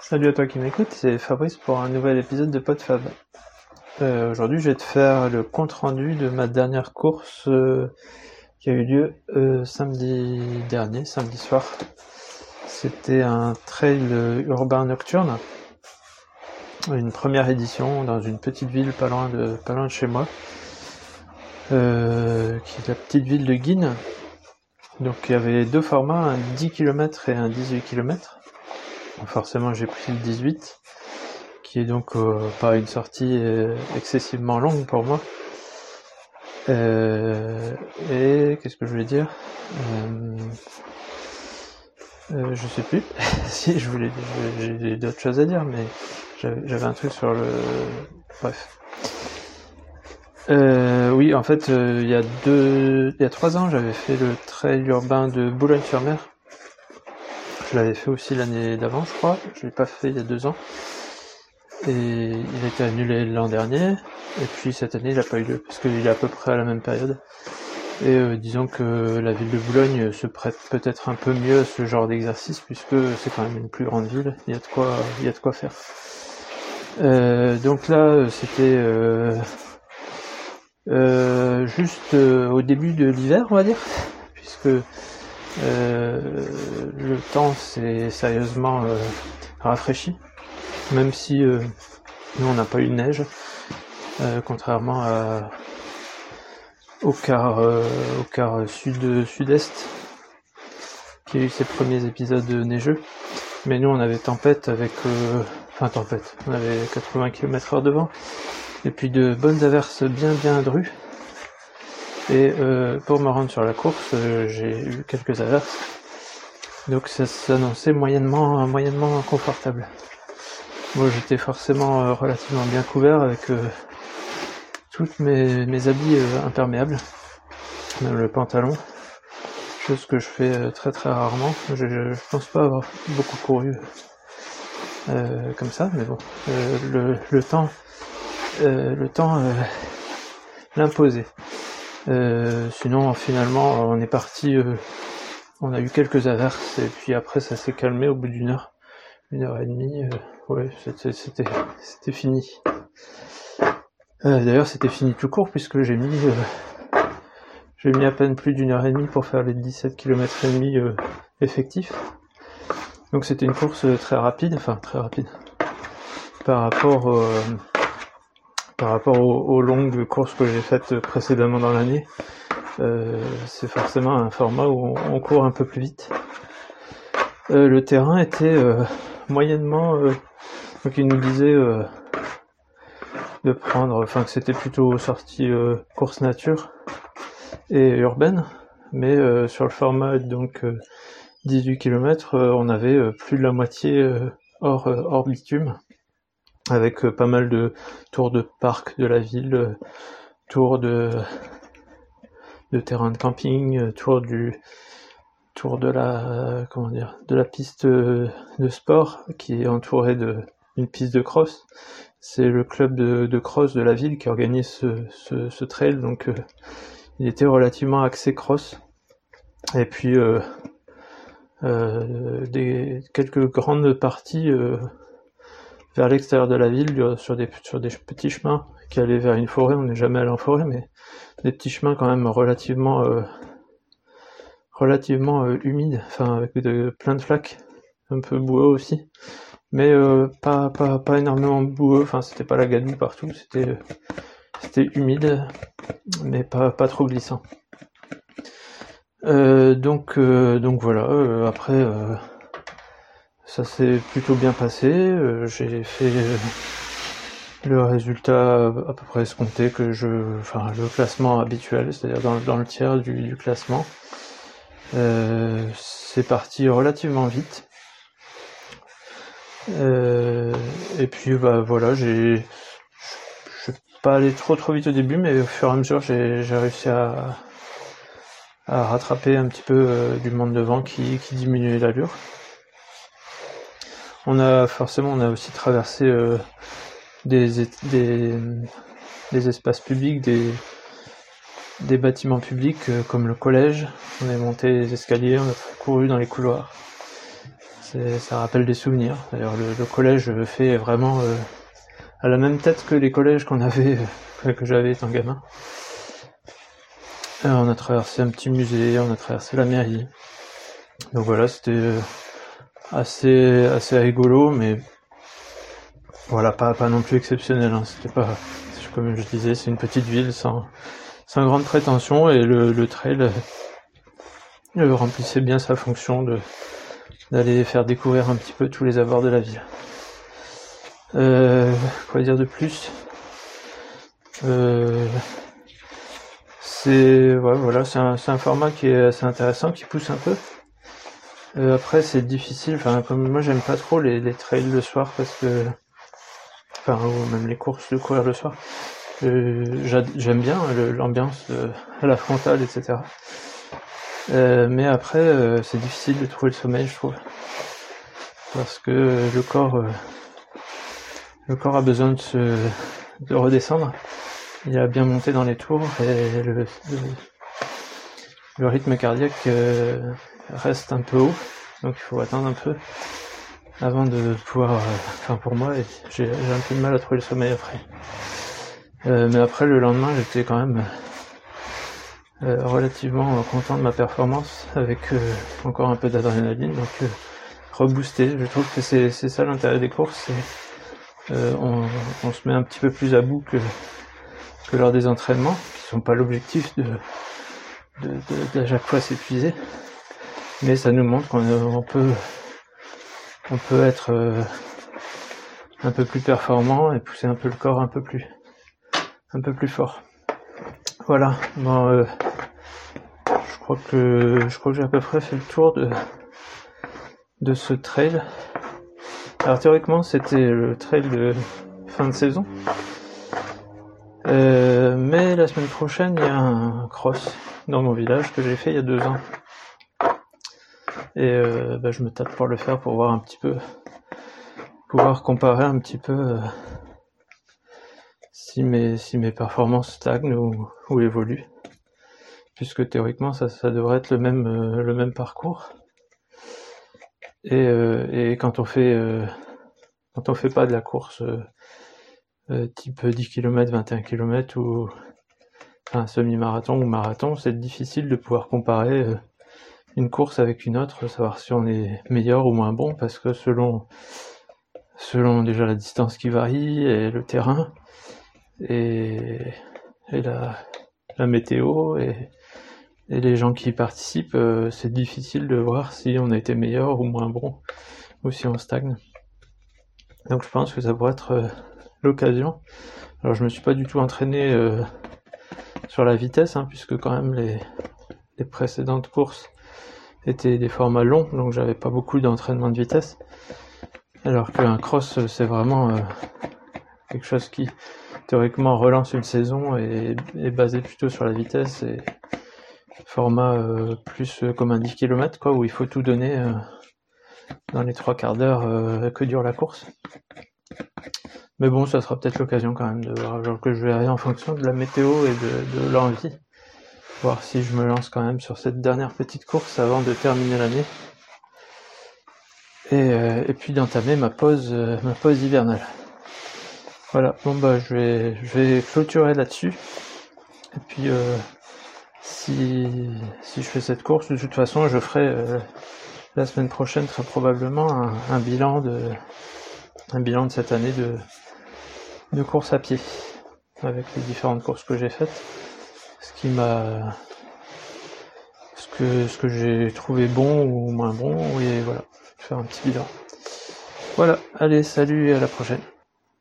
Salut à toi qui m'écoute, c'est Fabrice pour un nouvel épisode de PodFab. Euh, Aujourd'hui, je vais te faire le compte rendu de ma dernière course euh, qui a eu lieu euh, samedi dernier, samedi soir. C'était un trail urbain nocturne, une première édition dans une petite ville pas loin de, pas loin de chez moi, euh, qui est la petite ville de Guine. Donc il y avait deux formats, un 10 km et un 18 km. Forcément, j'ai pris le 18, qui est donc euh, pas une sortie euh, excessivement longue pour moi. Euh, et qu'est-ce que je voulais dire? Je sais plus. si je voulais, j'ai d'autres choses à dire, mais j'avais un truc sur le. Bref. oui, en fait, il y a deux, il y a trois ans, j'avais fait le trail urbain de Boulogne-sur-Mer je l'avais fait aussi l'année d'avant, je crois. Je l'ai pas fait il y a deux ans. Et il a été annulé l'an dernier. Et puis cette année, il n'a pas eu lieu, parce qu'il est à peu près à la même période. Et euh, disons que la ville de Boulogne se prête peut-être un peu mieux à ce genre d'exercice, puisque c'est quand même une plus grande ville. Il y a de quoi, il y a de quoi faire. Euh, donc là, c'était euh, juste au début de l'hiver, on va dire, puisque le temps s'est sérieusement euh, rafraîchi, même si euh, nous on n'a pas eu de neige, contrairement à, au quart, au quart sud sud-est qui a eu ses premiers épisodes neigeux. Mais nous on avait tempête avec enfin tempête, on avait 80 km heure de vent et puis de bonnes averses bien bien drues et euh, pour me rendre sur la course, euh, j'ai eu quelques averses. Donc ça s'annonçait moyennement, moyennement confortable. Moi j'étais forcément euh, relativement bien couvert avec toutes mes, mes habits imperméables, même le pantalon, chose que je fais très très rarement. Je, je, pense pas avoir beaucoup couru comme ça, mais bon, le, le, temps, le temps l'imposait. Euh, sinon, finalement, on est parti. Euh, on a eu quelques averses et puis après, ça s'est calmé au bout d'une heure, une heure et demie. Euh, ouais, c'était c'était fini. D'ailleurs, c'était fini tout court puisque j'ai mis j'ai mis à peine plus d'une heure et demie pour faire les 17 km et demi effectifs. Donc c'était une course très rapide, enfin très rapide par rapport par rapport aux, longues courses que j'ai faites précédemment dans l'année, euh, c'est forcément un format où on, court un peu plus vite. Euh, le terrain était euh, moyennement, donc il nous disait de prendre, enfin que c'était plutôt sortie course nature et urbaine, mais sur le format donc 18 km, on avait plus de la moitié hors, hors bitume avec euh, pas mal de tours de parc de la ville, euh, tours de, de terrain de camping, euh, tours du tour de la comment dire de la piste de sport qui est entourée de d'une piste de cross. C'est le club de, cross de la ville qui organise ce, ce, trail, donc il était relativement axé cross. Et puis des quelques grandes parties vers l'extérieur de la ville, sur des, sur des petits chemins qui allaient vers une forêt. On n'est jamais allé en forêt, mais des petits chemins quand même relativement, euh, relativement euh, humides, enfin avec plein de flaques, un peu boueux aussi, mais euh, pas, pas, pas énormément boueux. Enfin, c'était pas la gadoue partout, c'était c'était humide, mais pas, pas trop glissant. donc, donc voilà. après ça s'est plutôt bien passé. Euh, j'ai fait euh, le résultat à peu près escompté que je, enfin le classement habituel, c'est-à-dire dans, le tiers du, classement. Euh, c'est parti relativement vite. et puis bah voilà, j'ai, je suis pas allé trop trop vite au début, mais au fur et à mesure j'ai, réussi à, à rattraper un petit peu du monde devant qui, qui diminuait l'allure. On a forcément, on a aussi traversé euh, des, espaces publics, des, bâtiments publics euh, comme le collège. On est monté les escaliers, on a couru dans les couloirs. ça rappelle des souvenirs. D'ailleurs, le, collège fait vraiment euh, à la même tête que les collèges qu'on avait, euh, que j'avais étant gamin. on a traversé un petit musée, on a traversé la mairie. Donc voilà, c'était assez assez rigolo, mais voilà, pas pas non plus exceptionnel. Hein. C'était pas, comme je disais, c'est une petite ville sans sans grande prétention et le, trail euh, remplissait bien sa fonction de d'aller faire découvrir un petit peu tous les abords de la ville. Euh, quoi dire de plus? Euh, C'est voilà, c'est un, un, format qui est assez intéressant, qui pousse un peu. Euh, après, c'est difficile. Enfin, comme moi, j'aime pas trop les, les, trails le soir parce que, enfin, ou même les courses de courir le soir. Euh, j'aime bien l'ambiance à la frontale, etc. Euh, mais après, euh, c'est difficile de trouver le sommeil, je trouve. Parce que le corps, euh, le corps a besoin de se, de redescendre. Il a bien monté dans les tours et le, le, rythme cardiaque reste un peu haut. Donc il faut attendre un peu avant de pouvoir, enfin pour moi, j'ai un peu de mal à trouver le sommeil après. mais après le lendemain, j'étais quand même euh, relativement content de ma performance avec euh, encore un peu d'adrénaline donc euh, reboosté je trouve que c'est ça l'intérêt des courses on, on, se met un petit peu plus à bout que, que lors des entraînements qui sont pas l'objectif de, de, de, de, chaque fois s'épuiser mais ça nous montre qu'on peut on peut être un peu plus performant et pousser un peu le corps un peu plus un peu plus fort voilà bon je crois que je crois que j'ai à peu près fait le tour de de ce trail. Alors théoriquement c'était le trail de fin de saison. Euh, mais la semaine prochaine il y a un cross dans mon village que j'ai fait il y a deux ans. Et euh, bah, je me tape pour le faire pour voir un petit peu pouvoir comparer un petit peu euh, si mes si mes performances stagnent ou, évoluent puisque théoriquement ça, ça devrait être le même, euh, le même parcours. Et, et quand on fait quand on fait pas de la course type 10 km, 21 km ou un semi-marathon ou marathon, c'est difficile de pouvoir comparer une course avec une autre, savoir si on est meilleur ou moins bon, parce que selon déjà la distance qui varie et le terrain et, la, météo et, les gens qui participent, euh, c'est difficile de voir si on a été meilleur ou moins bon, ou si on stagne. Donc je pense que ça pourrait être euh, l'occasion. Alors je me suis pas du tout entraîné euh, sur la vitesse, hein, puisque quand même les, les, précédentes courses étaient des formats longs, donc j'avais pas beaucoup d'entraînement de vitesse. Alors qu'un cross, c'est vraiment quelque chose qui théoriquement relance une saison et est basé plutôt sur la vitesse et format euh, plus euh, comme un 10 km quoi, où il faut tout donner euh, dans les trois quarts d'heure que dure la course. Mais bon, ça sera peut-être l'occasion quand même de voir, que je verrai en fonction de la météo et de, de l'envie, voir si je me lance quand même sur cette dernière petite course avant de terminer l'année. Et, et, puis d'entamer ma pause, ma pause hivernale. Voilà, bon bah je vais, je vais clôturer là-dessus. Et puis si, si je fais cette course, de toute façon, je ferai euh, la semaine prochaine très probablement un, bilan de un bilan de cette année de, de course à pied avec les différentes courses que j'ai faites, ce qui m'a ce que ce que j'ai trouvé bon ou moins bon et voilà, faire un petit bilan. Voilà, allez, salut et à la prochaine.